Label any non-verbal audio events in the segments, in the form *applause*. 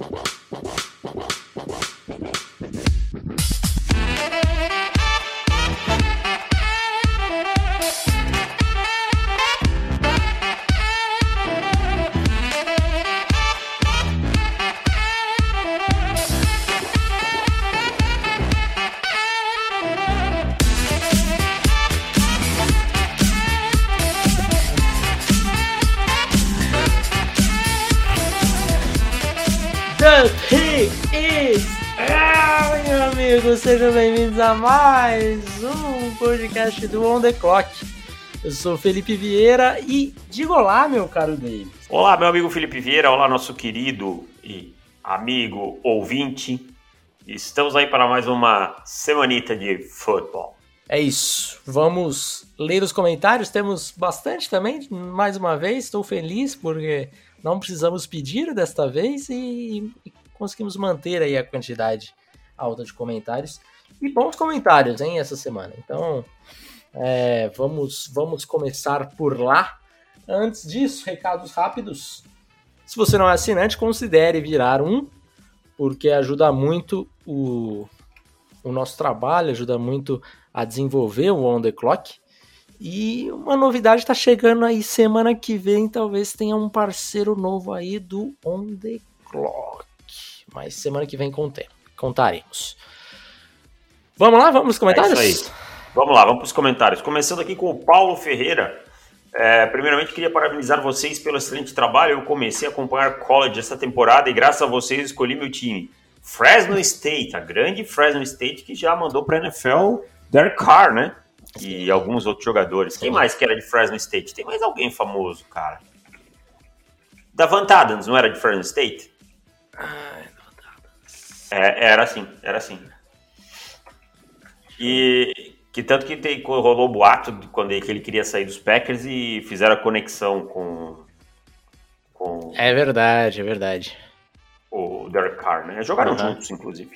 Wow. Mais um podcast do On The Clock. Eu sou Felipe Vieira e diga olá, meu caro Davis. Olá, meu amigo Felipe Vieira, olá, nosso querido e amigo ouvinte. Estamos aí para mais uma semanita de futebol. É isso, vamos ler os comentários, temos bastante também, mais uma vez, estou feliz porque não precisamos pedir desta vez e, e conseguimos manter aí a quantidade alta de comentários. E bons comentários, hein, essa semana. Então, é, vamos, vamos começar por lá. Antes disso, recados rápidos. Se você não é assinante, considere virar um, porque ajuda muito o, o nosso trabalho, ajuda muito a desenvolver o On The Clock. E uma novidade está chegando aí semana que vem, talvez tenha um parceiro novo aí do On The Clock. Mas semana que vem com tempo contaremos. Vamos lá, vamos nos comentários? É isso aí. Vamos lá, vamos para os comentários. Começando aqui com o Paulo Ferreira. É, primeiramente, queria parabenizar vocês pelo excelente trabalho. Eu comecei a acompanhar college essa temporada e, graças a vocês, escolhi meu time. Fresno State, a grande Fresno State que já mandou para a NFL Derek Carr, né? E alguns outros jogadores. Quem mais que era de Fresno State? Tem mais alguém famoso, cara. Davant Adams, não era de Fresno State? Ah, é, era assim, era assim. E que tanto que tem, rolou o boato quando ele, que ele queria sair dos Packers e fizeram a conexão com. com é verdade, é verdade. O Derek Carr, né? Jogaram uhum. juntos, inclusive.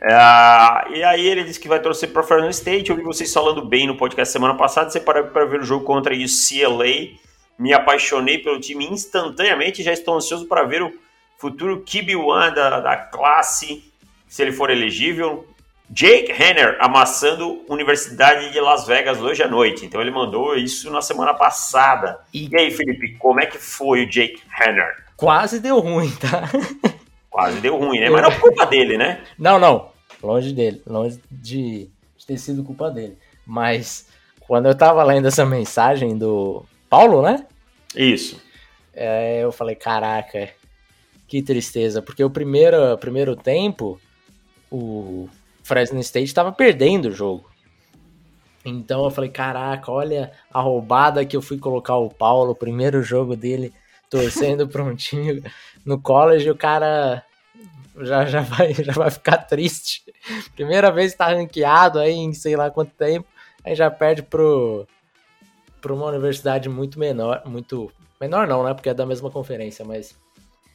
É, e aí ele disse que vai torcer para Fresno State. Eu vi vocês falando bem no podcast semana passada. Você parou para ver o jogo contra o UCLA. Me apaixonei pelo time instantaneamente. Já estou ansioso para ver o futuro QB1 da, da classe, se ele for elegível. Jake Henner amassando Universidade de Las Vegas hoje à noite. Então ele mandou isso na semana passada. E, e aí, Felipe, como é que foi o Jake Henner? Quase deu ruim, tá? *laughs* Quase deu ruim, né? Mas não é culpa dele, né? Não, não. Longe dele. Longe de, de ter sido culpa dele. Mas quando eu tava lendo essa mensagem do Paulo, né? Isso. É, eu falei, caraca, que tristeza, porque o primeiro, primeiro tempo, o Fresno State estava perdendo o jogo. Então eu falei, caraca, olha a roubada que eu fui colocar o Paulo, o primeiro jogo dele, torcendo time no college, o cara já, já, vai, *laughs* já vai ficar triste. Primeira vez que tá ranqueado aí em sei lá quanto tempo, aí já perde pro, pro uma universidade muito menor, muito menor não, né, porque é da mesma conferência, mas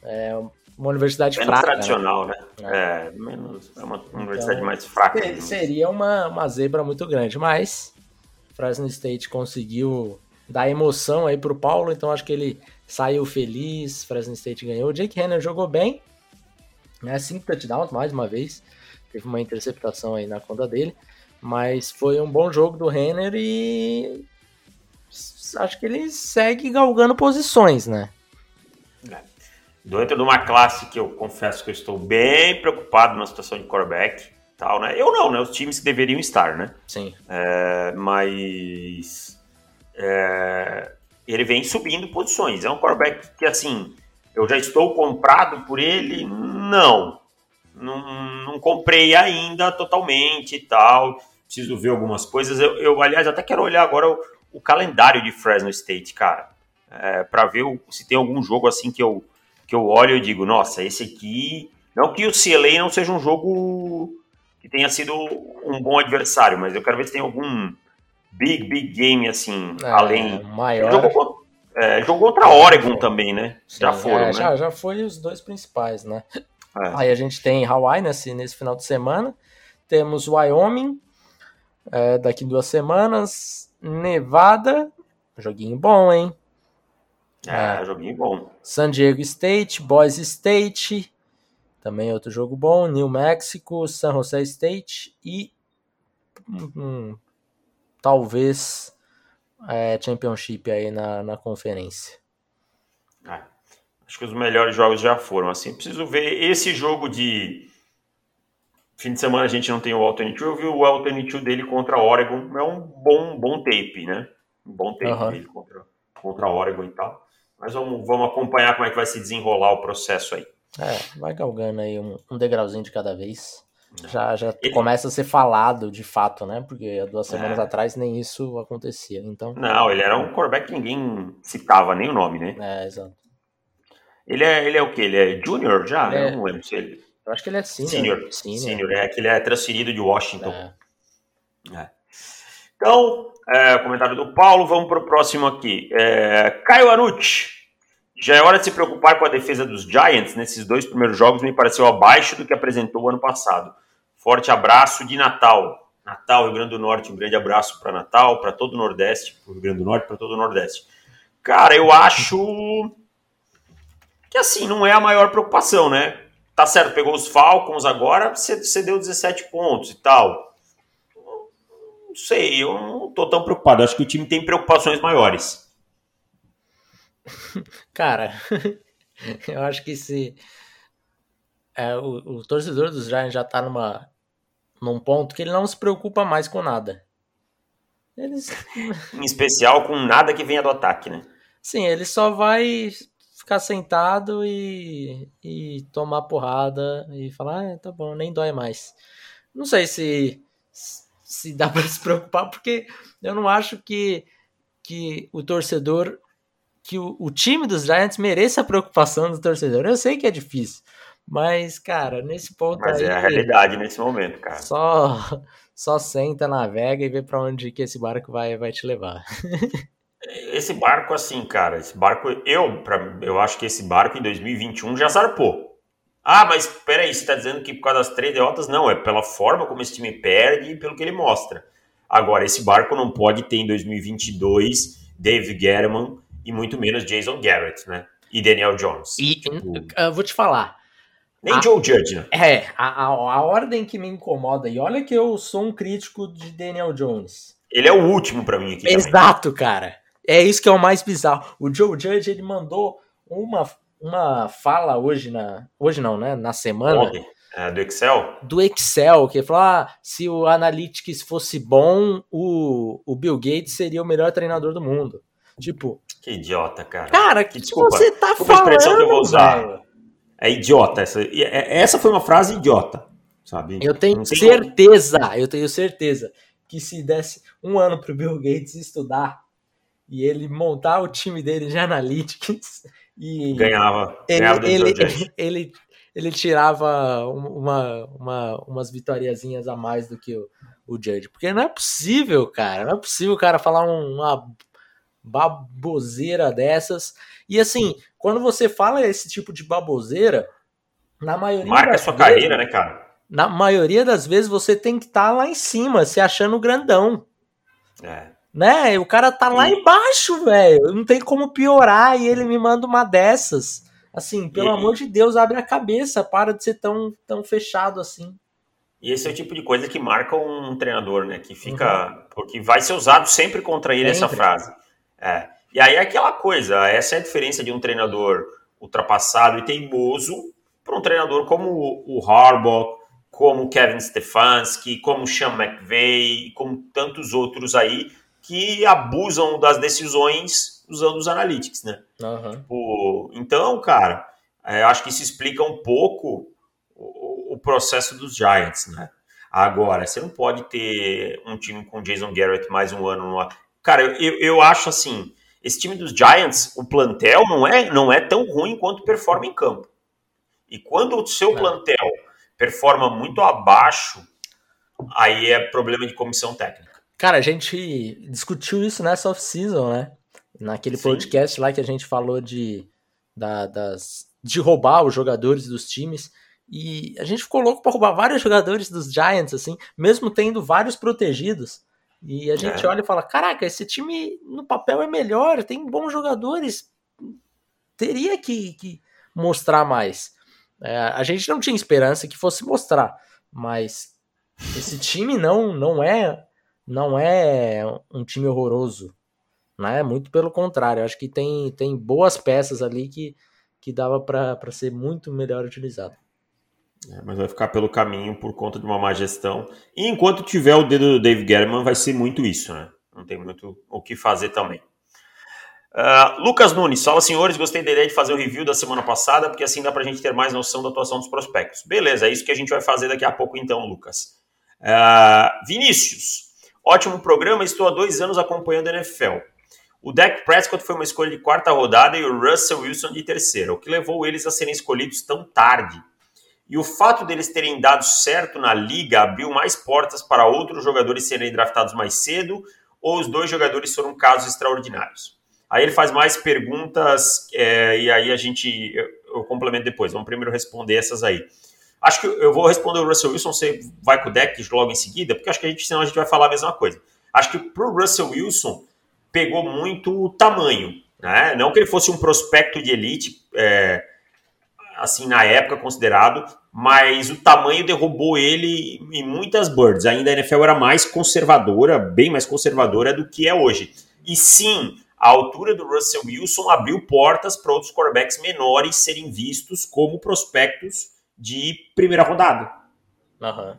é uma universidade menos fraca. Né? tradicional, né? né? É, menos, é uma então, universidade mais fraca. Seria uma, uma zebra muito grande, mas Fresno State conseguiu dar emoção aí pro Paulo, então acho que ele saiu feliz, Fresno State ganhou. O Jake Henner jogou bem, né? Cinco touchdowns mais uma vez, teve uma interceptação aí na conta dele, mas foi um bom jogo do Renner e acho que ele segue galgando posições, né? É dentro de uma classe que eu confesso que eu estou bem preocupado na situação de quarterback, tal, né? Eu não, né? Os times que deveriam estar, né? Sim. É, mas é, ele vem subindo posições. É um quarterback que, assim, eu já estou comprado por ele? Não. Não, não comprei ainda totalmente e tal. Preciso ver algumas coisas. Eu, eu aliás, até quero olhar agora o, o calendário de Fresno State, cara. É, para ver o, se tem algum jogo assim que eu que eu olho e digo, nossa, esse aqui. Não que o CLA não seja um jogo que tenha sido um bom adversário, mas eu quero ver se tem algum big, big game assim, é, além. Maior. Jogou, é, jogou contra Oregon também, né? Sim, já foram, é, né? Já, já foi os dois principais, né? É. Aí a gente tem Hawaii nesse, nesse final de semana. Temos Wyoming é, daqui duas semanas. Nevada. Joguinho bom, hein? É, é, joguinho bom. San Diego State, Boise State, também outro jogo bom. New Mexico, San Jose State e hum, talvez é, Championship aí na, na conferência. É, acho que os melhores jogos já foram. Assim, preciso ver esse jogo de fim de semana a gente não tem o alternate. Eu vi o alternate dele contra Oregon. É um bom, bom tape, né? Um bom tape uhum. dele contra, contra Oregon e tal. Mas vamos, vamos acompanhar como é que vai se desenrolar o processo aí. É, vai galgando aí um, um degrauzinho de cada vez. Já, já Ele... começa a ser falado de fato, né? Porque há duas semanas é. atrás nem isso acontecia. Então... Não, ele era um quarterback que ninguém citava nem o nome, né? É, exato. Ele é, ele é o quê? Ele é junior já? É... Eu não lembro se ele. Eu acho que ele é senior. Senior, senior. senior é que ele é transferido de Washington. É. É. Então, é, comentário do Paulo, vamos para o próximo aqui. É, Caio Anucci. Já é hora de se preocupar com a defesa dos Giants. Nesses dois primeiros jogos me pareceu abaixo do que apresentou o ano passado. Forte abraço de Natal. Natal, Rio Grande do Norte, um grande abraço para Natal, para todo o Nordeste, para o Rio Grande do Norte, para todo o Nordeste. Cara, eu acho que assim, não é a maior preocupação, né? Tá certo, pegou os Falcons agora, cedeu 17 pontos e tal. Não sei, eu não tô tão preocupado. Acho que o time tem preocupações maiores. *laughs* Cara, *laughs* eu acho que se é, o, o, torcedor dos Giants já tá numa, num ponto que ele não se preocupa mais com nada. Eles... *laughs* em especial com nada que venha do ataque, né? Sim, ele só vai ficar sentado e, e tomar porrada e falar, ah, tá bom, nem dói mais. Não sei se, se dá para *laughs* se preocupar, porque eu não acho que, que o torcedor, que o, o time dos Giants mereça a preocupação do torcedor. Eu sei que é difícil, mas, cara, nesse ponto Mas aí, é a realidade nesse momento, cara. Só, *laughs* só senta, navega e vê para onde que esse barco vai, vai te levar. *laughs* Esse barco, assim, cara, esse barco, eu, pra, eu acho que esse barco em 2021 já zarpou. Ah, mas peraí, você tá dizendo que por causa das três derrotas? Não, é pela forma como esse time perde e pelo que ele mostra. Agora, esse barco não pode ter em 2022 Dave Gettleman e muito menos Jason Garrett, né? E Daniel Jones. E tipo, eu vou te falar. Nem a, Joe Judge, né? É, a, a, a ordem que me incomoda, e olha que eu sou um crítico de Daniel Jones. Ele é o último para mim aqui. Exato, também. cara. É isso que é o mais bizarro. O Joe Judge ele mandou uma, uma fala hoje na hoje não, né? Na semana. Ontem. É, do Excel? Do Excel, que falou: ah, se o Analytics fosse bom, o, o Bill Gates seria o melhor treinador do mundo. Tipo. Que idiota, cara. Cara, que, que desculpa, você tá desculpa falando? A expressão que eu vou usar. É idiota. Essa, é, essa foi uma frase idiota, sabe? Eu tenho certeza, eu tenho certeza que se desse um ano pro Bill Gates estudar e ele montar o time dele de analytics e ganhava, ele, ganhava ele, ele, *laughs* ele, ele, tirava uma, uma, umas vitoriazinhas a mais do que o, o Judge, porque não é possível, cara, não é possível o cara falar uma baboseira dessas. E assim, quando você fala esse tipo de baboseira, na maioria marca sua vezes, carreira, né, cara? Na maioria das vezes você tem que estar tá lá em cima, se achando grandão. É. Né? O cara tá lá embaixo, velho. Não tem como piorar e ele me manda uma dessas. Assim, pelo e... amor de Deus, abre a cabeça, para de ser tão, tão fechado assim. E esse é o tipo de coisa que marca um treinador, né? Que fica. Uhum. Porque vai ser usado sempre contra ele sempre. essa frase. É. E aí é aquela coisa, essa é a diferença de um treinador ultrapassado e teimoso para um treinador como o Harbaugh, como o Kevin Stefanski, como o Sean McVay, como tantos outros aí, que abusam das decisões usando os analytics, né? Uhum. Tipo, então, cara, é, acho que isso explica um pouco o, o, processo dos Giants, né? Agora, você não pode ter um time com Jason Garrett mais um ano no... Cara, eu, eu acho assim, esse time dos Giants, o plantel não é, não é tão ruim quanto performa em campo. E quando o seu plantel performa muito abaixo, aí é problema de comissão técnica. Cara, a gente discutiu isso nessa off-season, né? Naquele Sim. podcast lá que a gente falou de, da, das, de roubar os jogadores dos times. E a gente ficou louco para roubar vários jogadores dos Giants, assim, mesmo tendo vários protegidos. E a gente é. olha e fala: caraca, esse time no papel é melhor, tem bons jogadores, teria que, que mostrar mais. É, a gente não tinha esperança que fosse mostrar, mas esse time não não é não é um time horroroso, né? Muito pelo contrário, acho que tem, tem boas peças ali que, que dava para ser muito melhor utilizado. É, mas vai ficar pelo caminho por conta de uma má gestão. E enquanto tiver o dedo do Dave Gettleman, vai ser muito isso, né? Não tem muito o que fazer também. Uh, Lucas Nunes, fala senhores, gostei da ideia de fazer o review da semana passada, porque assim dá para a gente ter mais noção da atuação dos prospectos. Beleza, é isso que a gente vai fazer daqui a pouco então, Lucas. Uh, Vinícius, ótimo programa, estou há dois anos acompanhando a NFL. O Dak Prescott foi uma escolha de quarta rodada e o Russell Wilson de terceira, o que levou eles a serem escolhidos tão tarde. E o fato deles terem dado certo na liga abriu mais portas para outros jogadores serem draftados mais cedo, ou os dois jogadores foram casos extraordinários. Aí ele faz mais perguntas é, e aí a gente eu, eu, complemento depois. Vamos primeiro responder essas aí. Acho que eu vou responder o Russell Wilson, você vai com o deck logo em seguida, porque acho que a gente, senão a gente vai falar a mesma coisa. Acho que para o Russell Wilson pegou muito o tamanho, né? Não que ele fosse um prospecto de elite, é, assim na época considerado, mas o tamanho derrubou ele em muitas birds. Ainda a NFL era mais conservadora, bem mais conservadora do que é hoje. E sim, a altura do Russell Wilson abriu portas para outros quarterbacks menores serem vistos como prospectos de primeira rodada. Uhum.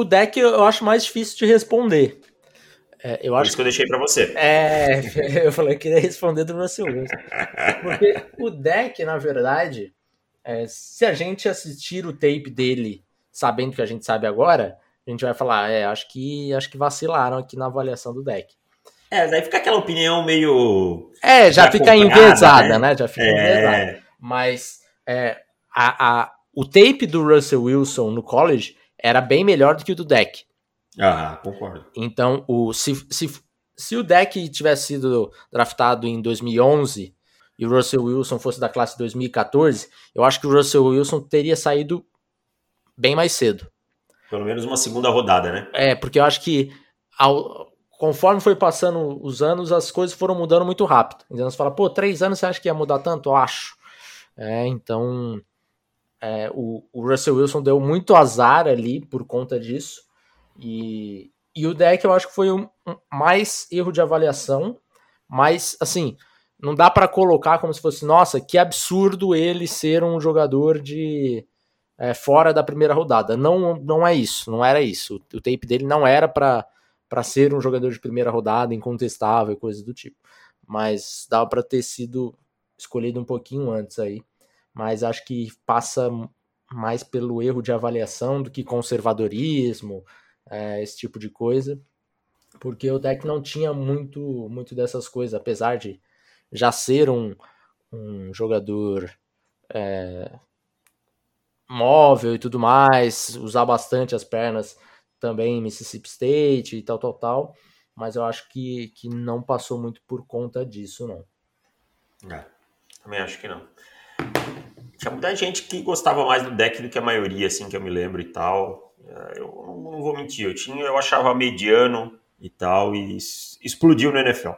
O deck eu acho mais difícil de responder. É, eu Por acho isso que eu deixei para você. É, *laughs* eu falei que ia responder do Wilson. Porque o deck, na verdade, é, se a gente assistir o tape dele sabendo que a gente sabe agora, a gente vai falar, é, acho que acho que vacilaram aqui na avaliação do deck. É, daí fica aquela opinião meio. É, já fica enviesada, né? né? Já fica é... enviesada. Mas é, a, a, o tape do Russell Wilson no college era bem melhor do que o do deck. Ah, concordo. Então, o, se, se, se o deck tivesse sido draftado em 2011 e o Russell Wilson fosse da classe 2014, eu acho que o Russell Wilson teria saído bem mais cedo. Pelo menos uma segunda rodada, né? É, porque eu acho que ao, conforme foi passando os anos, as coisas foram mudando muito rápido. Então você fala, pô, três anos você acha que ia mudar tanto? Eu acho. É, então, é, o, o, Russell Wilson deu muito azar ali por conta disso. E, e o deck eu acho que foi um, um mais erro de avaliação, mas assim, não dá para colocar como se fosse, nossa, que absurdo ele ser um jogador de é, fora da primeira rodada. Não, não é isso, não era isso. O, o tape dele não era para para ser um jogador de primeira rodada, incontestável, coisas do tipo. Mas dava para ter sido escolhido um pouquinho antes aí. Mas acho que passa mais pelo erro de avaliação do que conservadorismo, é, esse tipo de coisa. Porque o deck não tinha muito, muito dessas coisas, apesar de já ser um, um jogador é, móvel e tudo mais, usar bastante as pernas também em Mississippi State e tal, tal, tal. Mas eu acho que, que não passou muito por conta disso, não. É, também acho que não. Tinha muita gente que gostava mais do deck do que a maioria, assim, que eu me lembro e tal. É, eu não vou mentir, eu tinha, eu achava mediano e tal, e explodiu no NFL.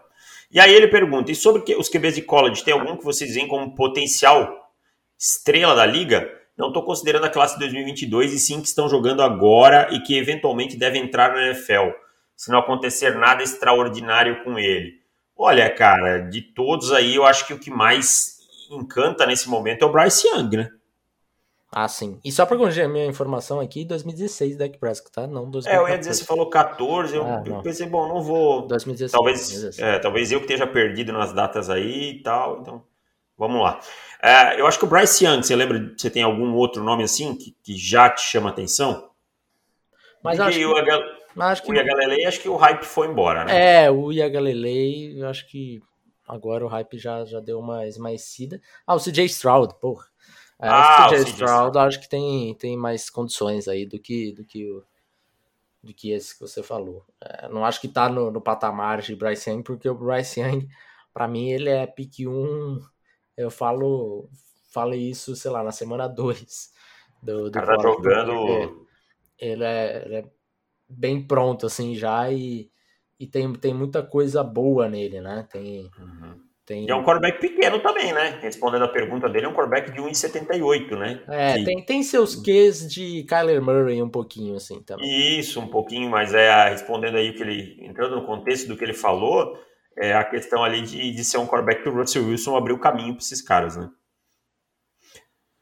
E aí ele pergunta: e sobre os QBs de college, tem algum que vocês veem como potencial estrela da liga? Não estou considerando a classe 2022 e sim que estão jogando agora e que eventualmente devem entrar na NFL, se não acontecer nada extraordinário com ele. Olha, cara, de todos aí, eu acho que o que mais encanta nesse momento é o Bryce Young, né? Ah, sim. E só para corrigir a minha informação aqui, 2016 Dak Prescott, tá? Não 2014. É, eu ia dizer, você falou 14, eu, ah, eu pensei, bom, não vou... 2016. Talvez, 2016. É, talvez eu que esteja perdido nas datas aí e tal, então vamos lá. É, eu acho que o Bryce Young, você lembra, você tem algum outro nome assim que, que já te chama atenção? Mas acho que, o, mas acho que o Iagalelei, acho que o hype foi embora, né? É, o Iagalelei, eu acho que agora o hype já, já deu uma esmaecida. Ah, o CJ Stroud, porra. É, ah, o CJ Stroud acho que tem, tem mais condições aí do que, do que o do que esse que você falou. É, não acho que tá no, no patamar de Bryce Young, porque o Bryce Young, para mim, ele é pick 1 eu falo, falo isso, sei lá, na semana 2 do, do cara tá jogando. Ele é, ele é, bem pronto, assim, já, e, e tem, tem muita coisa boa nele, né? Tem, uhum. Tem... E é um quarterback pequeno também, né? Respondendo a pergunta dele, é um quarterback de 1,78, né? É, que... tem, tem seus Qs de Kyler Murray um pouquinho, assim, também. Isso, um pouquinho, mas é respondendo aí que ele, entrando no contexto do que ele falou, é a questão ali de, de ser um quarterback que o Russell Wilson abriu caminho para esses caras, né?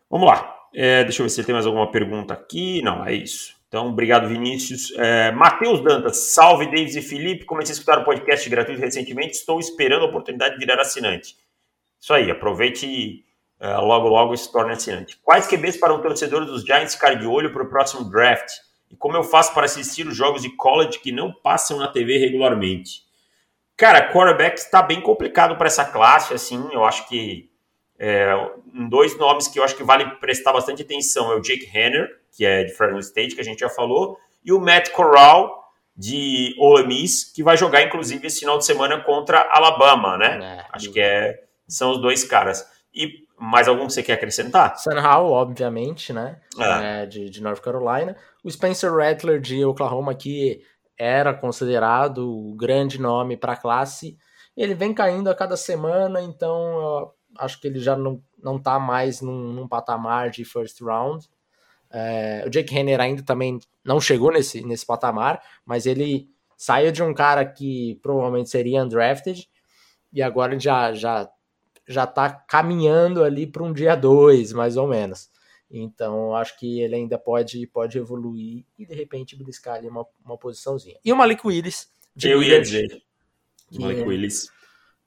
Vamos lá. É, deixa eu ver se tem mais alguma pergunta aqui. Não, é isso. Então, obrigado, Vinícius. É, Matheus Dantas, salve, Davis e Felipe. Comecei a escutar o podcast gratuito recentemente. Estou esperando a oportunidade de virar assinante. Isso aí, aproveite e uh, logo, logo se torne assinante. Quais QBs para um torcedor dos Giants ficar de olho para o próximo draft? E como eu faço para assistir os jogos de college que não passam na TV regularmente? Cara, quarterback está bem complicado para essa classe, assim, eu acho que é, dois nomes que eu acho que vale prestar bastante atenção é o Jake Henner, que é de Fresno State, que a gente já falou, e o Matt Corral, de Ole Miss, que vai jogar, inclusive, esse final de semana contra Alabama, né? É, acho que é, são os dois caras. E mais algum que você quer acrescentar? Sam Howell, obviamente, né? É. É, de, de North Carolina. O Spencer Rattler, de Oklahoma, que era considerado o grande nome para a classe. Ele vem caindo a cada semana, então acho que ele já não, não tá mais num, num patamar de first round. É, o Jake Henner ainda também não chegou nesse, nesse patamar, mas ele saiu de um cara que provavelmente seria undrafted e agora já já já tá caminhando ali para um dia 2, mais ou menos. Então, acho que ele ainda pode, pode evoluir e de repente briscar ali uma, uma posiçãozinha. E o Malik Willis. Eu ia dizer. Malik Willis.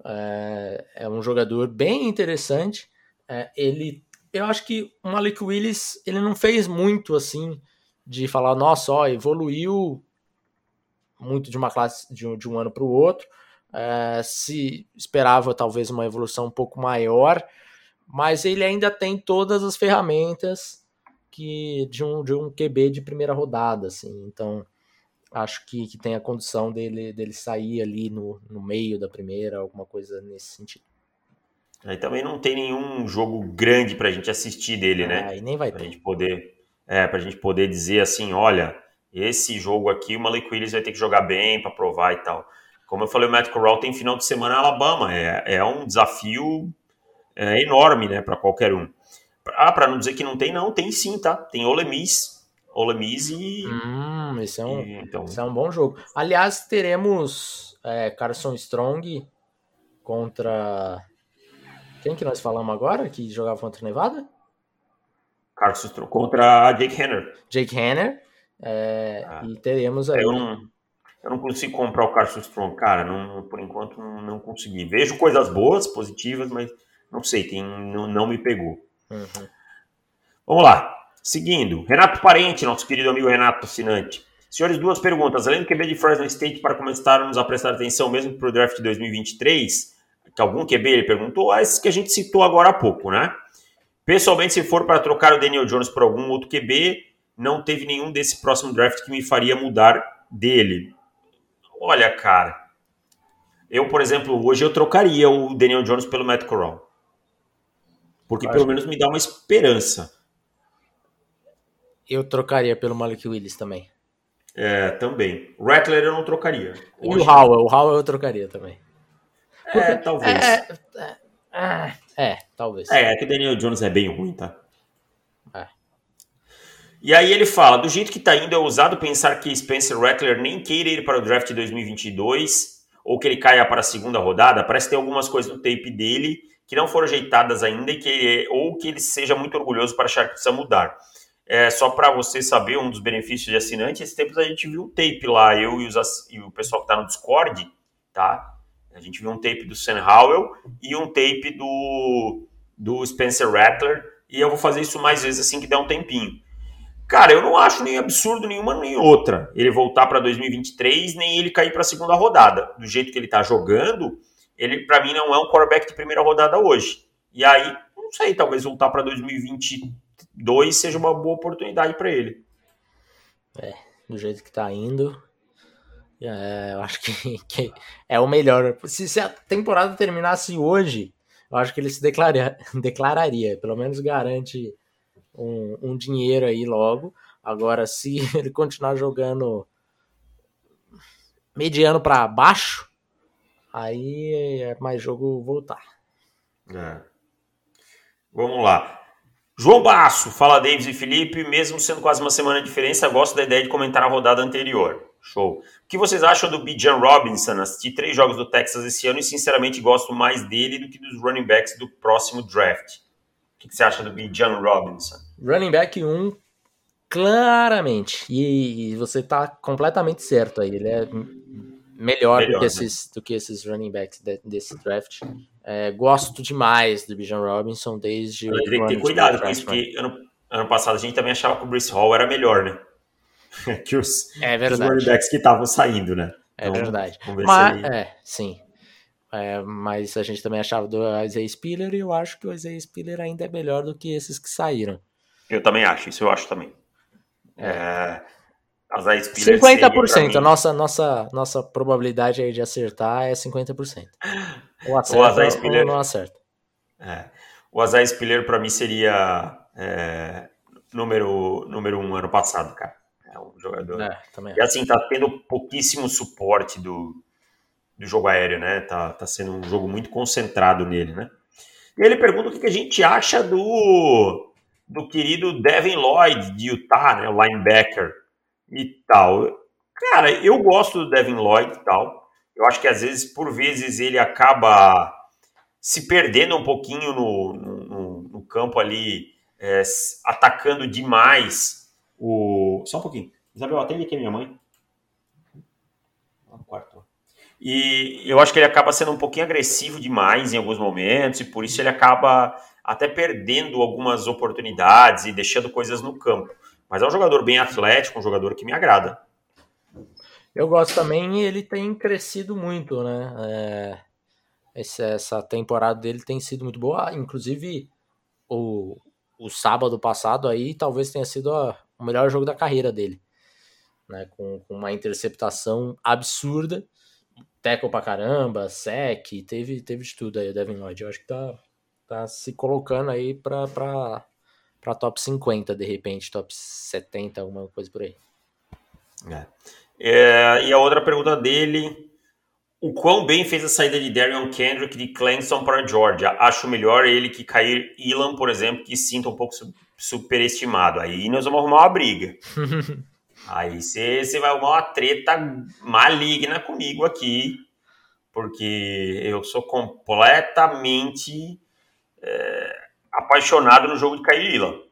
É, é, um jogador bem interessante. É, ele, eu acho que o Malik Willis ele não fez muito assim de falar, nossa, ó, evoluiu muito de uma classe de um, de um ano para o outro. É, se esperava talvez uma evolução um pouco maior, mas ele ainda tem todas as ferramentas que de um, de um QB de primeira rodada, assim. Então, acho que, que tem a condição dele, dele sair ali no, no meio da primeira, alguma coisa nesse sentido. Aí também não tem nenhum jogo grande pra gente assistir dele, né? Aí nem vai pra ter. Gente poder, é, pra gente poder dizer assim, olha, esse jogo aqui o Malik Willis vai ter que jogar bem para provar e tal. Como eu falei, o Matt Corral tem final de semana em Alabama. É, é um desafio é, enorme, né, para qualquer um. Ah, para não dizer que não tem, não, tem sim, tá? Tem Ole Miss, Ole Miss e. Hum, esse é um, e, então... esse é um bom jogo. Aliás, teremos é, Carson Strong contra. Quem que nós falamos agora que jogava contra Nevada? Carson Strong contra Jake Henner. Jake Henner. É, ah, e teremos aí. Eu não, eu não consigo comprar o Carson Strong, cara. Não, por enquanto não, não consegui. Vejo coisas boas, positivas, mas não sei, tem, não, não me pegou. Uhum. Vamos lá. Seguindo, Renato Parente, nosso querido amigo Renato Assinante. Senhores, duas perguntas. Além do QB de Fresno State, para começarmos a prestar atenção mesmo para o draft de 2023, que algum QB ele perguntou, ah, esses que a gente citou agora há pouco, né? Pessoalmente, se for para trocar o Daniel Jones por algum outro QB, não teve nenhum desse próximo draft que me faria mudar dele. Olha, cara, eu, por exemplo, hoje eu trocaria o Daniel Jones pelo Matt Corral. Porque pelo menos me dá uma esperança. Eu trocaria pelo Malik Willis também. É, também. Rattler eu não trocaria. E o Howell, o Howell eu trocaria também. Porque, é, talvez. É, é, é, talvez. É, é que Daniel Jones é bem ruim, tá? É. E aí ele fala, do jeito que tá indo, é ousado pensar que Spencer Rattler nem queira ir para o draft de 2022, ou que ele caia para a segunda rodada. Parece que tem algumas coisas no tape dele que não foram ajeitadas ainda, e que, ou que ele seja muito orgulhoso para achar que precisa mudar. É, só para você saber um dos benefícios de assinante, esses tempos a gente viu um tape lá, eu e, os, e o pessoal que está no Discord, tá? A gente viu um tape do Sam Howell e um tape do, do Spencer Rattler, e eu vou fazer isso mais vezes assim que der um tempinho. Cara, eu não acho nem absurdo nenhuma nem outra ele voltar para 2023, nem ele cair para a segunda rodada. Do jeito que ele está jogando, ele para mim não é um quarterback de primeira rodada hoje. E aí, não sei, talvez voltar para 2023 2 seja uma boa oportunidade para ele. É, do jeito que tá indo, é, eu acho que, *laughs* que, é o melhor. Se, se, a temporada terminasse hoje, eu acho que ele se declara, *laughs* declararia. Pelo menos garante um, um dinheiro aí logo. Agora, se *laughs* ele continuar jogando mediano para baixo, aí é mais jogo voltar. É. Vamos lá. João Basso, fala Davis e Felipe, mesmo sendo quase uma semana de diferença, gosto da ideia de comentar a rodada anterior. Show. O que vocês acham do Bijan Robinson? Assisti três jogos do Texas esse ano e sinceramente gosto mais dele do que dos running backs do próximo draft. O que você acha do Bijan Robinson? Running back 1, um, claramente. E, você tá completamente certo aí. Ele é melhor, melhor do, que né? esses, do que esses running backs de, desse draft. É, gosto demais do Bijan Robinson desde o. Tem que ter cuidado com isso, porque ano, ano passado a gente também achava que o Bruce Hall era melhor, né? *laughs* que os, é verdade. os running backs que estavam saindo, né? É então, verdade. Mas. É, sim. É, mas a gente também achava do Isaiah Spiller e eu acho que o Isaiah Spiller ainda é melhor do que esses que saíram. Eu também acho, isso eu acho também. É. É, Isaiah Spiller 50%, a nossa, nossa, nossa probabilidade aí de acertar é 50%. *laughs* Ou acerta o Spiller, ou não acerta. É. O Isaiah Spiller para mim seria é, número, número um ano passado, cara. Jogador. É, e assim, tá tendo pouquíssimo suporte do, do jogo aéreo, né? Tá, tá sendo um jogo muito concentrado nele, né? E ele pergunta o que a gente acha do, do querido Devin Lloyd de Utah, né? O linebacker e tal. Cara, eu gosto do Devin Lloyd e tal. Eu acho que às vezes, por vezes, ele acaba se perdendo um pouquinho no, no, no campo ali, é, atacando demais o. Só um pouquinho. Isabel, atende aqui a minha mãe. Quarto. E eu acho que ele acaba sendo um pouquinho agressivo demais em alguns momentos, e por isso ele acaba até perdendo algumas oportunidades e deixando coisas no campo. Mas é um jogador bem atlético, um jogador que me agrada. Eu gosto também, ele tem crescido muito, né? É, essa temporada dele tem sido muito boa. Inclusive, o, o sábado passado aí talvez tenha sido a, o melhor jogo da carreira dele. Né? Com, com uma interceptação absurda tackle pra caramba, sec, teve, teve de tudo aí o Devin Lloyd. Eu acho que tá, tá se colocando aí pra, pra, pra top 50, de repente, top 70, alguma coisa por aí. É. É, e a outra pergunta dele, o quão bem fez a saída de Darion Kendrick de Clemson para Georgia? Acho melhor ele que cair Ilan, por exemplo, que sinta um pouco superestimado. Aí nós vamos arrumar uma briga. *laughs* Aí você vai arrumar uma treta maligna comigo aqui, porque eu sou completamente é, apaixonado no jogo de Kairila.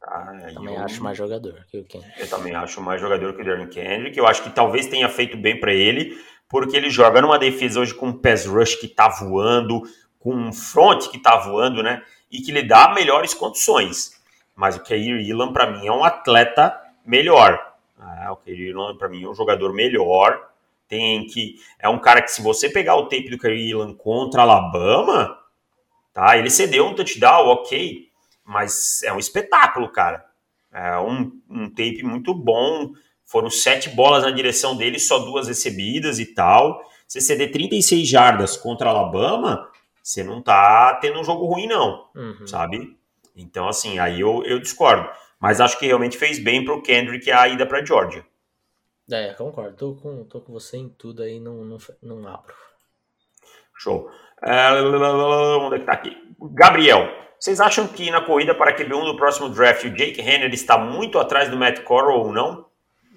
Tá? Também eu, acho mais jogador que o Kendrick. Eu também acho mais jogador que o Darren Kendrick. Eu acho que talvez tenha feito bem para ele, porque ele joga numa defesa hoje com um pass rush que tá voando, com um front que tá voando, né? E que lhe dá melhores condições. Mas o Kair Ilan, para mim, é um atleta melhor. Ah, o Kyrie Irland, para mim, é um jogador melhor. Tem que. É um cara que, se você pegar o tape do Kyrie Irland contra Alabama, tá? Ele cedeu um touchdown, ok. Mas é um espetáculo, cara. É um, um tape muito bom. Foram sete bolas na direção dele, só duas recebidas e tal. Você ceder 36 jardas contra Alabama, você não tá tendo um jogo ruim, não. Uhum. Sabe? Então, assim, aí eu, eu discordo. Mas acho que realmente fez bem para o Kendrick a ida para a Georgia. É, concordo. Tô com, tô com você em tudo aí, não, não, não abro. Show. É, onde é que tá aqui? Gabriel, vocês acham que na corrida para QB1 do próximo draft o Jake Henry está muito atrás do Matt Corral ou não?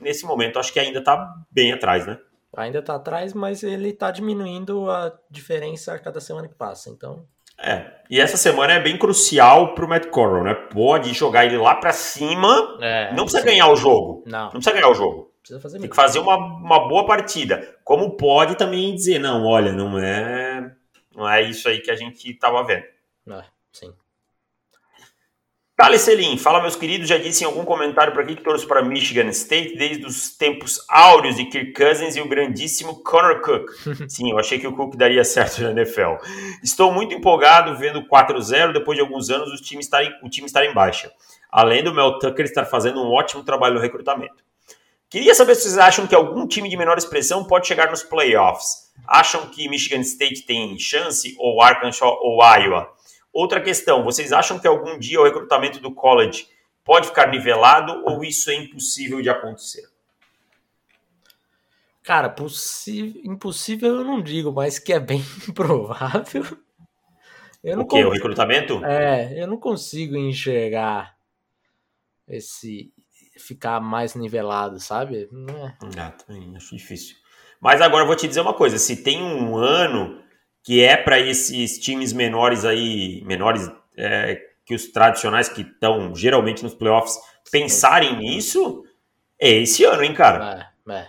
Nesse momento, acho que ainda está bem atrás, né? Ainda está atrás, mas ele está diminuindo a diferença a cada semana que passa, então... É, e essa semana é bem crucial pro Matt Corral, né? Pode jogar ele lá para cima, é, não precisa sim. ganhar o jogo. Não. Não precisa ganhar o jogo. Precisa fazer Tem que fazer uma, uma boa partida. Como pode também dizer, não, olha, não é, não é isso aí que a gente tava vendo. É, sim. Thales Selim, fala meus queridos, já disse em algum comentário para aqui que torço para Michigan State desde os tempos áureos de Kirk Cousins e o grandíssimo Connor Cook. *laughs* Sim, eu achei que o Cook daria certo na NFL. Estou muito empolgado vendo 4-0 depois de alguns anos o time, estar em, o time estar em baixa. Além do Mel Tucker estar fazendo um ótimo trabalho no recrutamento. Queria saber se vocês acham que algum time de menor expressão pode chegar nos playoffs. Acham que Michigan State tem chance, ou Arkansas ou Iowa? Outra questão, vocês acham que algum dia o recrutamento do college pode ficar nivelado ou isso é impossível de acontecer? Cara, impossível eu não digo, mas que é bem *laughs* provável. Eu o que? O recrutamento? É, eu não consigo enxergar esse ficar mais nivelado, sabe? Não é. Ah, também acho difícil. Mas agora eu vou te dizer uma coisa: se tem um ano que é para esses times menores aí, menores é, que os tradicionais que estão geralmente nos playoffs pensarem nisso, é esse ano, hein, cara? É, é.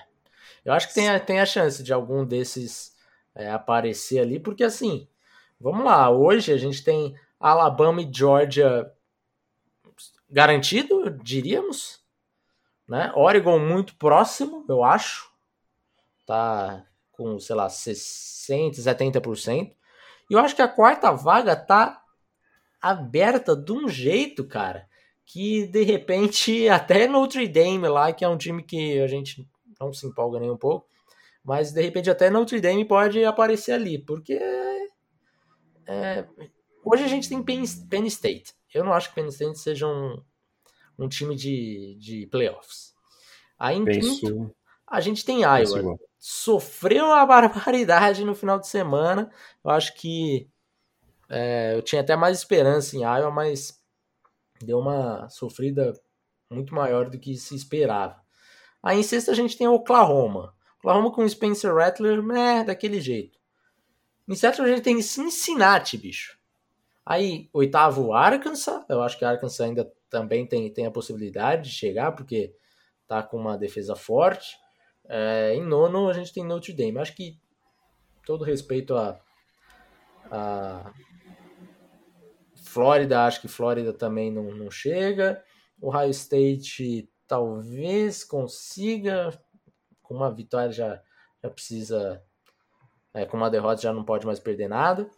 Eu acho que tem a, tem a chance de algum desses é, aparecer ali, porque assim, vamos lá, hoje a gente tem Alabama e Georgia garantido, diríamos, né? Oregon muito próximo, eu acho, tá com, sei lá, 60, 70%. E eu acho que a quarta vaga tá aberta de um jeito, cara, que de repente *laughs* até Notre Dame lá, que é um time que a gente não se empolga nem um pouco. Mas de repente até Notre Dame pode aparecer ali, porque é, hoje a gente tem Penn, Penn, State. Eu não acho que Penn State seja um, um time de, de playoffs. Aí em quinto, a gente tem Iowa. Sofreu uma *laughs* barbaridade no final de semana. Eu acho que é, eu tinha até mais esperança em Iowa, mas deu uma sofrida muito maior do que se esperava. Aí em sexta a gente tem Oklahoma. Oklahoma com Spencer Rattler, é, daquele jeito. Em sétimo a gente tem Cincinnati, bicho. Aí, oitavo, Arkansas. Eu acho que Arkansas ainda também tem, tem a possibilidade de chegar, porque tá com uma defesa forte. É, em nono a gente tem Notre Dame. Acho que todo respeito a, a Flórida, acho que Flórida também não, não chega. O Ohio State talvez consiga. Com uma vitória já, já precisa. É, com uma derrota já não pode mais perder nada.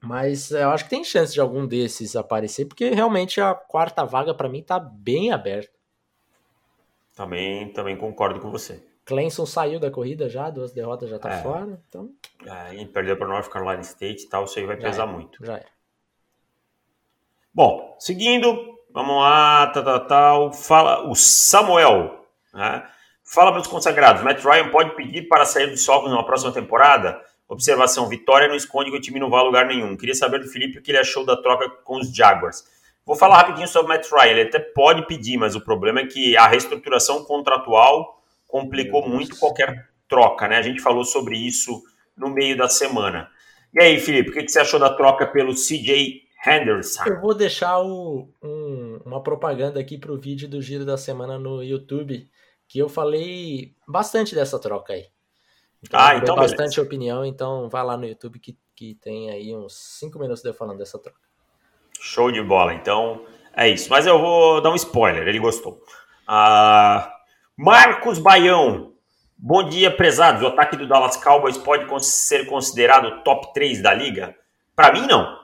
Mas eu acho que tem chance de algum desses aparecer, porque realmente a quarta vaga para mim tá bem aberta. Também, também concordo com você. Clemson saiu da corrida já, duas derrotas já tá é. fora, então. É, perdeu para North Carolina State e tal, isso aí vai já pesar era, muito. Já era. Bom, seguindo, Vamos lá, tal, tal, tal. Fala o Samuel. Né? Fala, meus consagrados. Matt Ryan pode pedir para sair dos Falcons na próxima temporada? Observação: vitória não esconde que o time não vai a lugar nenhum. Queria saber do Felipe o que ele achou da troca com os Jaguars. Vou falar rapidinho sobre o Matt Ryan. Ele até pode pedir, mas o problema é que a reestruturação contratual complicou muito qualquer troca, né? A gente falou sobre isso no meio da semana. E aí, Felipe, o que você achou da troca pelo CJ Henderson. Eu vou deixar o, um, uma propaganda aqui para o vídeo do Giro da Semana no YouTube, que eu falei bastante dessa troca aí. Então, ah, então bastante beleza. opinião, então vai lá no YouTube que, que tem aí uns 5 minutos de eu falando dessa troca. Show de bola, então é isso. Mas eu vou dar um spoiler, ele gostou. Ah, Marcos Baião, bom dia, prezados. O ataque do Dallas Cowboys pode ser considerado top 3 da liga? Para mim, não.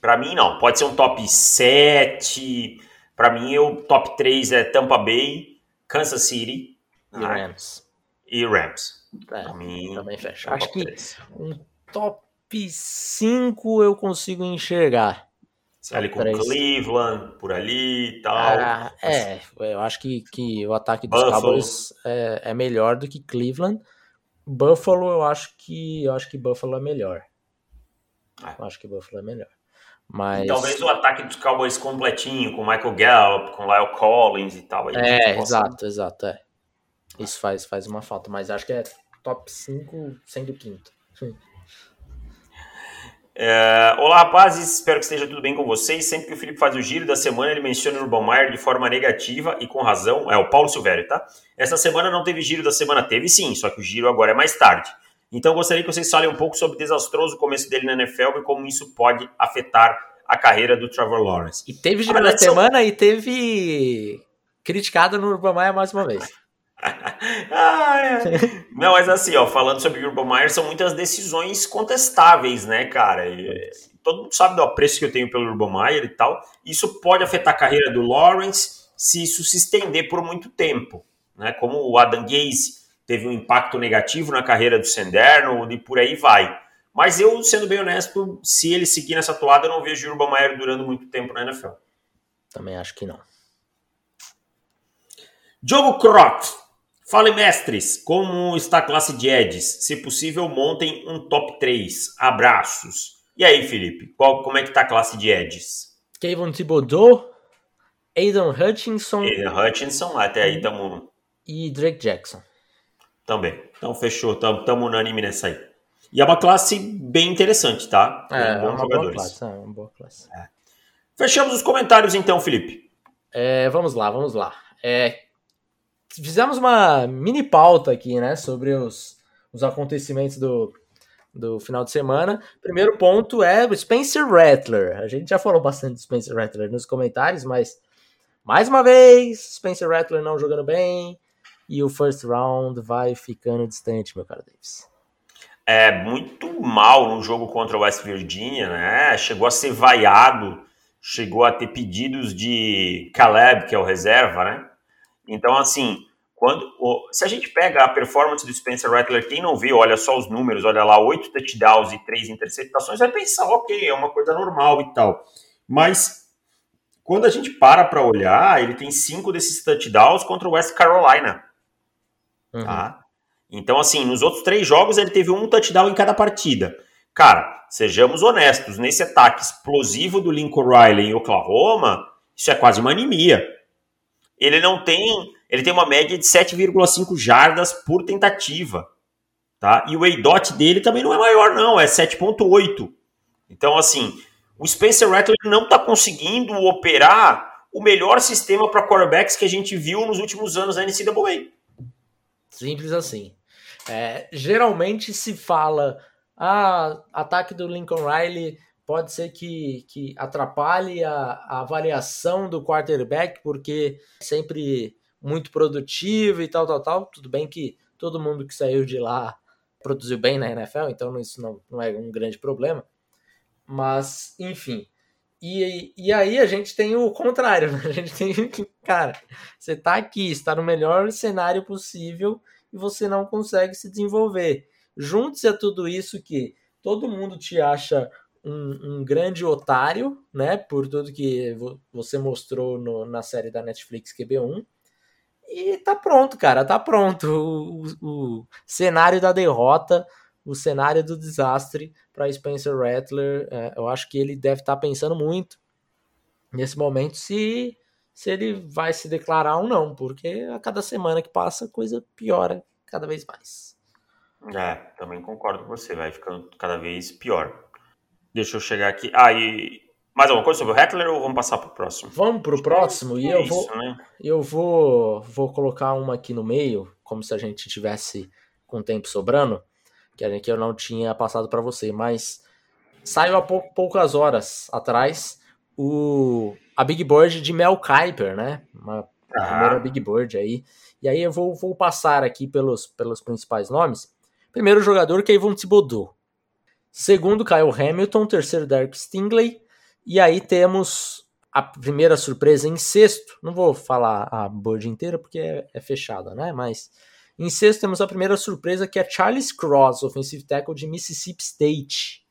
Para mim, não. Pode ser um top 7. Para mim, o top 3 é Tampa Bay, Kansas City e ah, Rams. E Rams. É, pra mim, também fecha. Acho que 3. um top 5 eu consigo enxergar. Ali com 3. Cleveland, por ali e tal. Ah, é, eu acho que, que o ataque dos Buffalo. Cowboys é, é melhor do que Cleveland. Buffalo, eu acho que eu acho que Buffalo é melhor. É. Eu acho que Buffalo é melhor. Mas... E talvez o ataque dos Cowboys completinho, com Michael Gallup, com Lyle Collins e tal. é, exato, exato. É. Isso faz, faz uma falta, mas acho que é top 5 sendo quinto. É, olá, rapazes, espero que esteja tudo bem com vocês. Sempre que o Felipe faz o giro da semana, ele menciona o Urban Meyer de forma negativa e com razão. É o Paulo Silvério, tá? Essa semana não teve giro da semana, teve sim, só que o giro agora é mais tarde. Então, gostaria que vocês falem um pouco sobre o desastroso começo dele na NFL e como isso pode afetar a carreira do Trevor Lawrence. E teve giro da semana e teve criticado no Urban Meyer mais uma vez. *laughs* ah, é. Não, mas assim, ó, falando sobre o Urban Meyer, são muitas decisões contestáveis, né, cara? E, todo mundo sabe do apreço que eu tenho pelo Urban Meyer e tal. Isso pode afetar a carreira do Lawrence se isso se estender por muito tempo, né? Como o Adam Gaze teve um impacto negativo na carreira do Senderno e por aí vai. Mas eu, sendo bem honesto, se ele seguir nessa toada, eu não vejo o Urban Meyer durando muito tempo na NFL. Também acho que não. Diogo Croft. Fale, mestres, como está a classe de Eds? Se possível, montem um top 3. Abraços. E aí, Felipe, qual, como é que tá a classe de Eds? Kevin Thibodeau, Aidan Hutchinson. Aidan Hutchinson, até aí estamos. E Drake Jackson. Também. Então fechou, estamos unânime nessa aí. E é uma classe bem interessante, tá? É, é uma boa classe. É uma boa classe. É. Fechamos os comentários então, Felipe. É, vamos lá, vamos lá. É, fizemos uma mini pauta aqui, né, sobre os, os acontecimentos do, do final de semana. Primeiro ponto é o Spencer Rattler. A gente já falou bastante do Spencer Rattler nos comentários, mas mais uma vez, Spencer Rattler não jogando bem e o first round vai ficando distante, meu caro Davis. É muito mal no jogo contra o West Virginia, né? Chegou a ser vaiado, chegou a ter pedidos de Caleb, que é o reserva, né? Então, assim, quando se a gente pega a performance do Spencer Rattler, quem não viu, olha só os números, olha lá, oito touchdowns e três interceptações, vai pensar, ok, é uma coisa normal e tal. Mas quando a gente para para olhar, ele tem cinco desses touchdowns contra o West Carolina. Uhum. Tá? Então, assim, nos outros três jogos ele teve um touchdown em cada partida. Cara, sejamos honestos, nesse ataque explosivo do Lincoln Riley em Oklahoma, isso é quase uma anemia. Ele não tem. Ele tem uma média de 7,5 jardas por tentativa. Tá? E o EIDOT dele também não é maior, não, é 7,8. Então, assim, o Spencer Rattler não está conseguindo operar o melhor sistema para quarterbacks que a gente viu nos últimos anos na NCAA. Simples assim. É, geralmente se fala, ah, ataque do Lincoln Riley pode ser que, que atrapalhe a, a avaliação do quarterback, porque é sempre muito produtivo e tal, tal, tal. Tudo bem que todo mundo que saiu de lá produziu bem na NFL, então isso não, não é um grande problema. Mas, enfim. E, e aí a gente tem o contrário, né? A gente tem que, cara, você tá aqui, está no melhor cenário possível e você não consegue se desenvolver. Junte-se a tudo isso que todo mundo te acha um, um, grande otário, né? Por tudo que você mostrou no, na série da Netflix QB1. E tá pronto, cara, tá pronto. O, o, o cenário da derrota, o cenário do desastre para Spencer Rattler. É, eu acho que ele deve estar tá pensando muito nesse momento se se ele vai se declarar ou não, porque a cada semana que passa a coisa piora cada vez mais. É, também concordo com você, vai ficando cada vez pior. Deixa eu chegar aqui. Ah, e mais alguma coisa sobre o Heckler ou vamos passar para o próximo? Vamos para o próximo e é eu vou, né? eu vou, vou colocar uma aqui no meio, como se a gente tivesse com tempo sobrando, que, a gente, que eu não tinha passado para você, mas saiu há pou, poucas horas atrás o a Big Board de Mel Kiper, né? Uma ah. primeira Big Board aí. E aí eu vou, vou passar aqui pelos, pelos principais nomes. Primeiro jogador, Kevin Thibodeau. Segundo, Kyle Hamilton. Terceiro, Derek Stingley. E aí temos a primeira surpresa em sexto. Não vou falar a board inteira porque é, é fechada, né? Mas em sexto temos a primeira surpresa que é Charles Cross, offensive tackle de Mississippi State.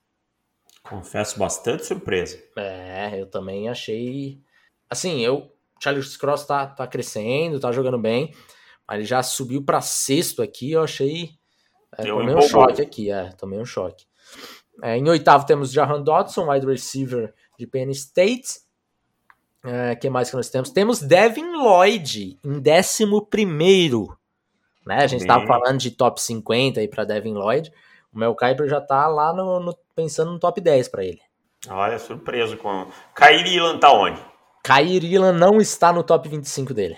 Confesso bastante surpresa. É, eu também achei. Assim, eu. Charles Cross tá, tá crescendo, tá jogando bem. Mas ele já subiu para sexto aqui, eu achei. É, tomei um choque aqui, é, tomei um choque. É, em oitavo temos Jahan Dodson, wide receiver de Penn State. É, que mais que nós temos? Temos Devin Lloyd em décimo primeiro. Né? A gente estava falando de top 50 aí para Devin Lloyd. O Mel Kiper já tá lá no, no pensando no top 10 para ele. Olha, surpreso com. Kair Ilan tá onde? Kair Ilan não está no top 25 dele.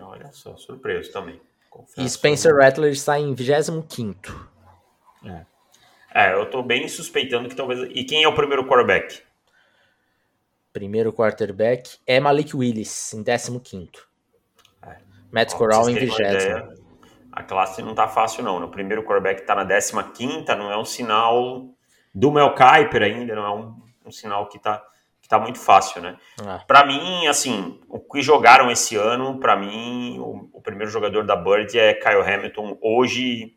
Olha só, surpreso também. Confesso. E Spencer Rattler está em 25. É. é, eu tô bem suspeitando que talvez. E quem é o primeiro quarterback? Primeiro quarterback é Malik Willis, em 15. É. Matt Corral em 20 a classe não tá fácil, não. O primeiro quarterback tá na 15, não é um sinal do Mel Kiper ainda, não é um, um sinal que tá, que tá muito fácil, né? Ah. Para mim, assim, o que jogaram esse ano, para mim, o, o, primeiro jogador da Bird é Kyle Hamilton. Hoje,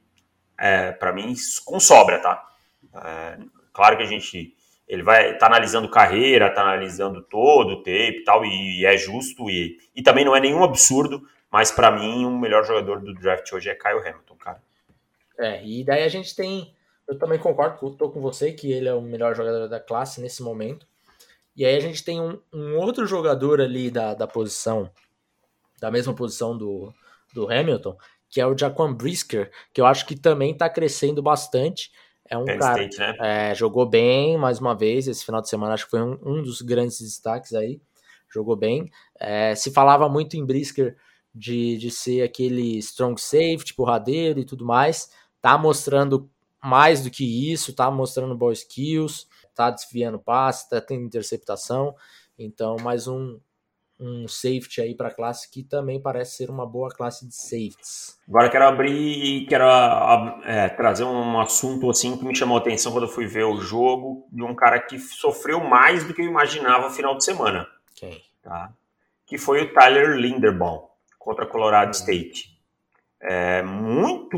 é, para mim, com sobra, tá? É, claro que a gente ele vai estar tá analisando carreira, tá analisando todo o tape e tal, e, e é justo, e, e também não é nenhum absurdo, Mas para mim, o melhor jogador do draft hoje é Kyle Hamilton, cara. É, e daí a gente tem. Eu também concordo, tô com você que ele é o melhor jogador da classe nesse momento. E aí a gente tem um, um outro jogador ali da, da posição, da mesma posição do, do Hamilton, que é o Jaquan Brisker, que eu acho que também está crescendo bastante. É um Penn cara State, né? é, jogou bem mais uma vez esse final de semana, acho que foi um, um dos grandes destaques aí. Jogou bem. É, se falava muito em Brisker de, de ser aquele strong safety, porradeiro e tudo mais. Tá mostrando mais do que isso, tá mostrando ball skills, tá desviando passe, tá tendo interceptação. Então, mais um, um safety aí para a classe que também parece ser uma boa classe de safeties. Agora quero abrir e quero é, trazer um assunto assim que me chamou a atenção quando eu fui ver o jogo de um cara que sofreu mais do que eu imaginava no final de semana. Quem? Tá? Que foi o Tyler Linderbaum contra Colorado uhum. State. É, muito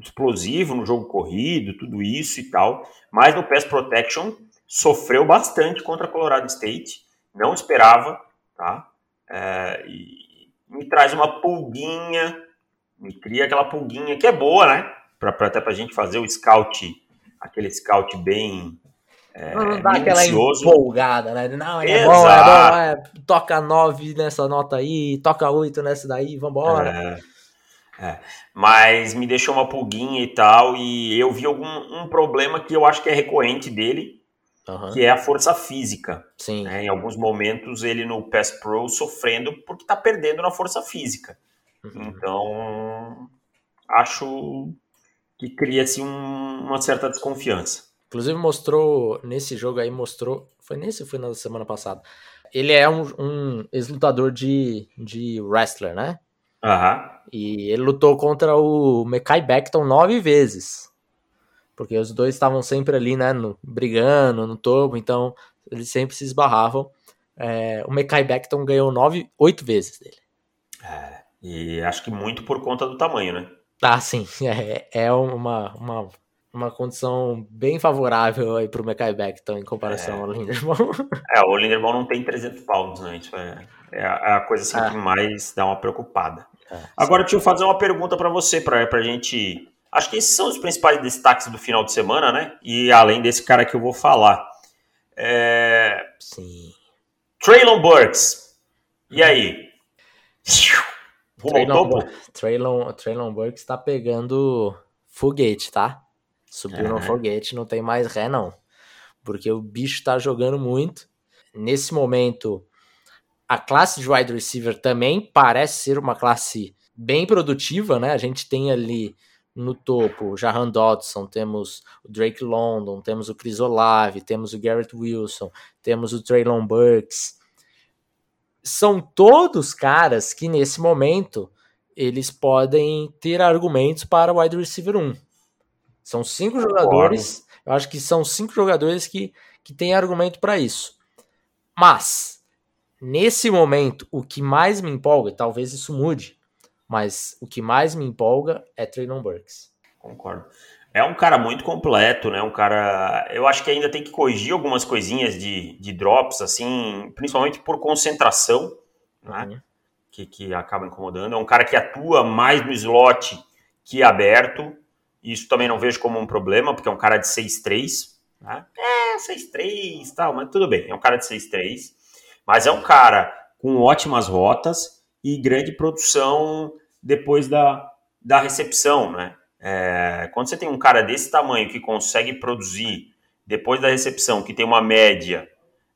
explosivo no jogo corrido, tudo isso e tal, mas no pass protection sofreu bastante contra Colorado State, não esperava, tá? É, e me traz uma pulguinha, me cria aquela pulguinha que é boa, né? Pra, pra até pra gente fazer o scout, aquele scout bem. É, não dá aquela empolgada, né? Não, é Exato. bom, é bom, é, toca 9 nessa nota aí, toca 8 nessa daí, vambora. É, é. Mas me deixou uma pulguinha e tal, e eu vi algum um problema que eu acho que é recorrente dele, Uhum. que é a força física. Sim. Né? Em alguns momentos ele no Pass Pro sofrendo porque está perdendo na força física. Uhum. Então, acho que cria-se um, uma certa desconfiança. Inclusive mostrou, nesse jogo aí mostrou, foi nesse foi na semana passada? Ele é um, um ex-lutador de, de wrestler, né? Aham. Uhum. E ele lutou contra o Mekai Beckton nove vezes porque os dois estavam sempre ali, né, no, brigando no topo, então eles sempre se esbarravam. É, o Mekai Beckton ganhou nove, oito vezes dele. É, e acho que muito por conta do tamanho, né? Ah, sim, *laughs* é, é uma, uma, uma condição bem favorável aí pro Mekai Beckton em comparação é. ao Linderbaum. *laughs* É, o Linderbaum não tem 300 pounds, né? Isso é, é, a, é a coisa assim, ah. que mais dá uma preocupada. É, Agora, deixa eu fazer uma pergunta para você, para a gente Acho que esses são os principais destaques do final de semana, né? E além desse cara que eu vou falar. É... Sim. Traylon Burks. E aí? Traylon, Traylon, Traylon Burks tá pegando foguete, tá? Subiu é. no foguete, não tem mais ré, não. Porque o bicho tá jogando muito. Nesse momento, a classe de wide receiver também parece ser uma classe bem produtiva, né? A gente tem ali no topo, Jahan Dodson, temos o Drake London, temos o Chris Olave, temos o Garrett Wilson, temos o Traylon Burks. São todos caras que nesse momento eles podem ter argumentos para o wide receiver 1. São cinco jogadores, eu acho que são cinco jogadores que, que têm argumento para isso. Mas, nesse momento, o que mais me empolga, talvez isso mude, mas o que mais me empolga é Traylon Burks. Concordo. É um cara muito completo, né? Um cara. Eu acho que ainda tem que corrigir algumas coisinhas de, de drops, assim, principalmente por concentração, né? Uhum. Que, que acaba incomodando. É um cara que atua mais no slot que aberto. Isso também não vejo como um problema, porque é um cara de 6'3. Né? É, 6'3 tal, mas tudo bem. É um cara de 6'3. Mas é um cara com ótimas rotas e grande produção depois da, da recepção, né? É, quando você tem um cara desse tamanho que consegue produzir depois da recepção, que tem uma média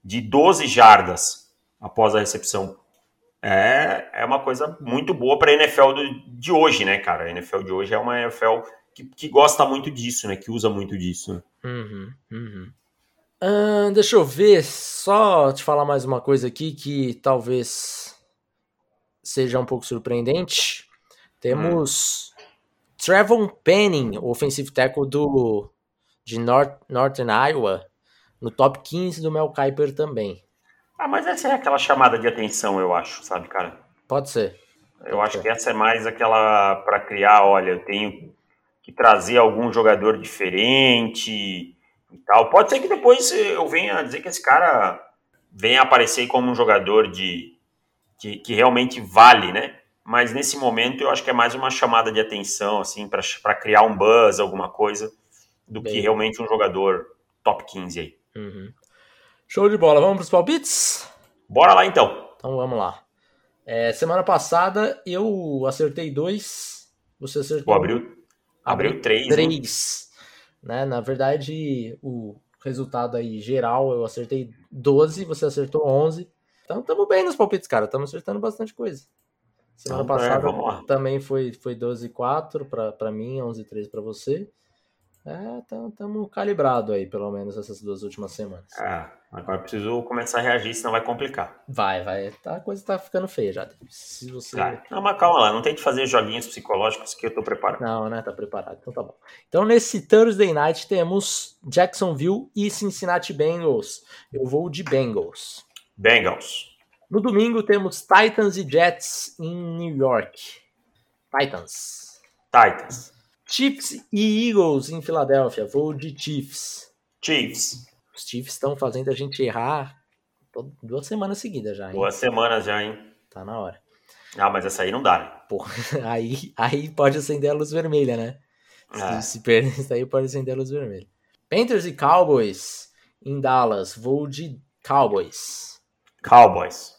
de 12 jardas após a recepção, é, é uma coisa muito boa para a NFL do, de hoje, né, cara? A NFL de hoje é uma NFL que, que gosta muito disso, né? Que usa muito disso. Né? Uhum, uhum. Uh, deixa eu ver, só te falar mais uma coisa aqui que talvez seja um pouco surpreendente, temos hum. Trevon Penning, o offensive tackle do, de North, Northern Iowa, no top 15 do Mel Kiper também. Ah, mas essa é aquela chamada de atenção, eu acho, sabe, cara? Pode ser. Eu Pode acho ser. que essa é mais aquela para criar, olha, eu tenho que trazer algum jogador diferente e tal. Pode ser que depois eu venha dizer que esse cara venha aparecer como um jogador de que, que realmente vale, né? mas nesse momento eu acho que é mais uma chamada de atenção, assim, para criar um buzz, alguma coisa, do Bem. que realmente um jogador top 15 aí. Uhum. Show de bola, vamos para os palpites? Bora lá então. Então vamos lá. É, semana passada eu acertei dois, você acertou. Abriu, abriu três. Três. Né? Na verdade, o resultado aí geral eu acertei 12, você acertou 11. Então estamos bem nos palpites, cara. Estamos acertando bastante coisa. Semana então, passada é, também foi, foi 12 4 para mim, 11 3 para você. É, estamos calibrado aí, pelo menos essas duas últimas semanas. É, agora preciso começar a reagir, senão vai complicar. Vai, vai. Tá, a coisa tá ficando feia já. Se você... Tá. Não, mas calma lá, não tem que fazer joguinhos psicológicos que eu tô preparado. Não, né? Tá preparado, então tá bom. Então nesse Thursday Night temos Jacksonville e Cincinnati Bengals. Eu vou de Bengals. Bengals. No domingo temos Titans e Jets em New York. Titans. Titans. Chiefs e Eagles em Filadélfia. Vou de Chiefs. Chiefs. Os Chiefs estão fazendo a gente errar duas semanas seguidas já. Hein? Duas semanas já, hein? Tá na hora. Ah, mas essa aí não dá, né? Pô, *laughs* aí, aí pode acender a luz vermelha, né? É. Se, se perder *laughs* isso aí, pode acender a luz vermelha. Panthers e Cowboys em Dallas. Vou de Cowboys. Cowboys.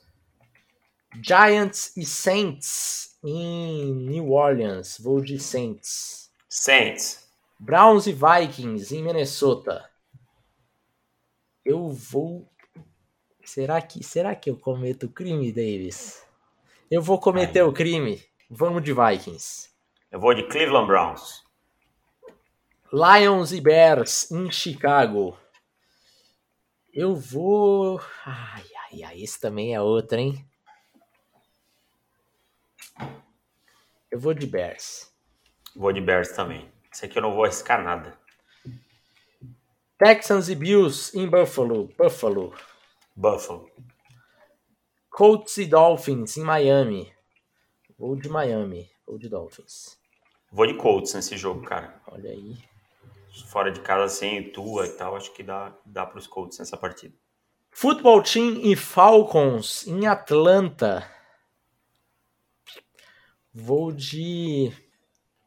Giants e Saints em New Orleans. Vou de Saints. Saints. Browns e Vikings em Minnesota. Eu vou. Será que, será que eu cometo crime, Davis? Eu vou cometer Ai. o crime. Vamos de Vikings. Eu vou de Cleveland Browns. Lions e Bears em Chicago. Eu vou. Ai, ai, ai. Esse também é outro, hein? Eu vou de Bears. Vou de Bears também. Esse aqui eu não vou arriscar nada. Texans e Bills em Buffalo. Buffalo. Buffalo. Colts e Dolphins em Miami. Vou de Miami. Vou de Dolphins. Vou de Colts nesse jogo, cara. Olha aí. Fora de casa sem tua e tal, acho que dá, dá para os Colts nessa partida. Football Team e Falcons em Atlanta. Vou de.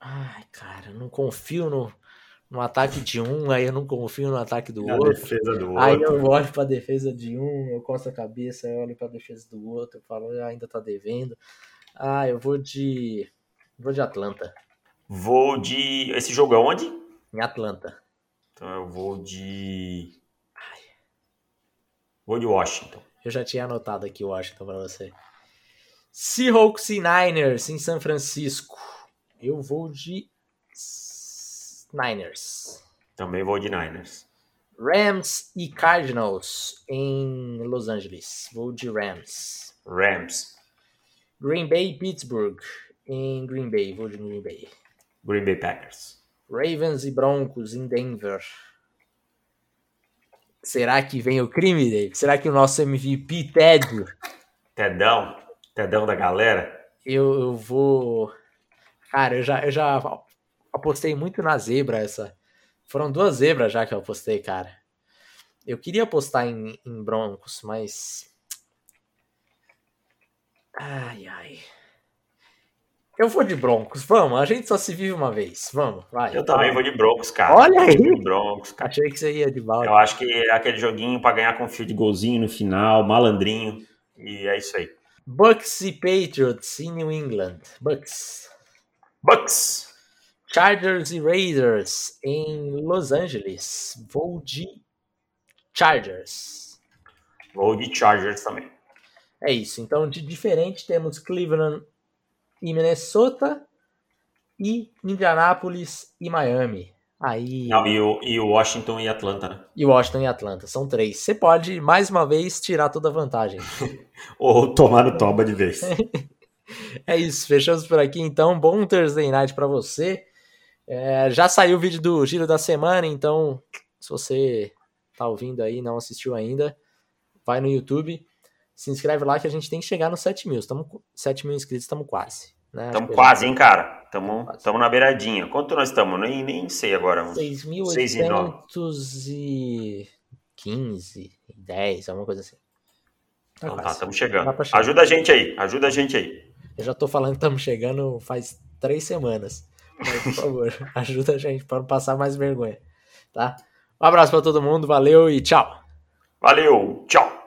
Ai, cara, não confio no, no ataque de um, aí eu não confio no ataque do outro. Defesa do aí outro. eu olho pra defesa de um, eu coço a cabeça, eu olho pra defesa do outro, eu falo, ah, ainda tá devendo. Ah, eu vou de. Vou de Atlanta. Vou de. Esse jogo é onde? Em Atlanta. Então eu vou de. Vou de Washington. Eu já tinha anotado aqui Washington pra você. Seahawks e Niners em São Francisco. Eu vou de Niners. Também vou de Niners. Rams e Cardinals em Los Angeles. Vou de Rams. Rams. Green Bay e Pittsburgh em Green Bay. Vou de Green Bay. Green Bay Packers. Ravens e Broncos em Denver. Será que vem o crime, Dave? Será que o nosso MVP Ted? Tedão? Tedão da galera? Eu, eu vou. Cara, eu já, eu já apostei muito na zebra essa. Foram duas zebras já que eu apostei, cara. Eu queria apostar em, em Broncos, mas. Ai, ai. Eu vou de Broncos, vamos. A gente só se vive uma vez. Vamos, vai. Eu também vou de Broncos, cara. Olha aí. De Broncos, cara. Achei que você ia de balde. Eu acho que é aquele joguinho para ganhar com fio de golzinho no final, malandrinho. E é isso aí. Bucks e Patriots em New England. Bucks. Bucks. Chargers e Raiders em Los Angeles. Vou de Chargers. Vou de Chargers também. É isso. Então, de diferente, temos Cleveland e Minnesota e Indianápolis e Miami. Aí... Não, e o, e o Washington e Atlanta, né? E Washington e Atlanta, são três. Você pode, mais uma vez, tirar toda a vantagem. *laughs* Ou tomar no toba de vez. *laughs* é isso, fechamos por aqui então. Bom Thursday Night para você. É, já saiu o vídeo do Giro da Semana, então se você tá ouvindo aí e não assistiu ainda, vai no YouTube, se inscreve lá que a gente tem que chegar nos 7 mil. Estamos 7 mil inscritos, estamos quase. Estamos né? quase, hein, cara? Estamos na beiradinha. Quanto nós estamos? Nem, nem sei agora. 6.815, 10, alguma coisa assim. Tá então tá, estamos chegando. Ajuda a gente aí, ajuda a gente aí. Eu já tô falando que estamos chegando faz três semanas. Mas, por favor, *laughs* ajuda a gente para não passar mais vergonha, tá? Um abraço para todo mundo, valeu e tchau. Valeu, tchau.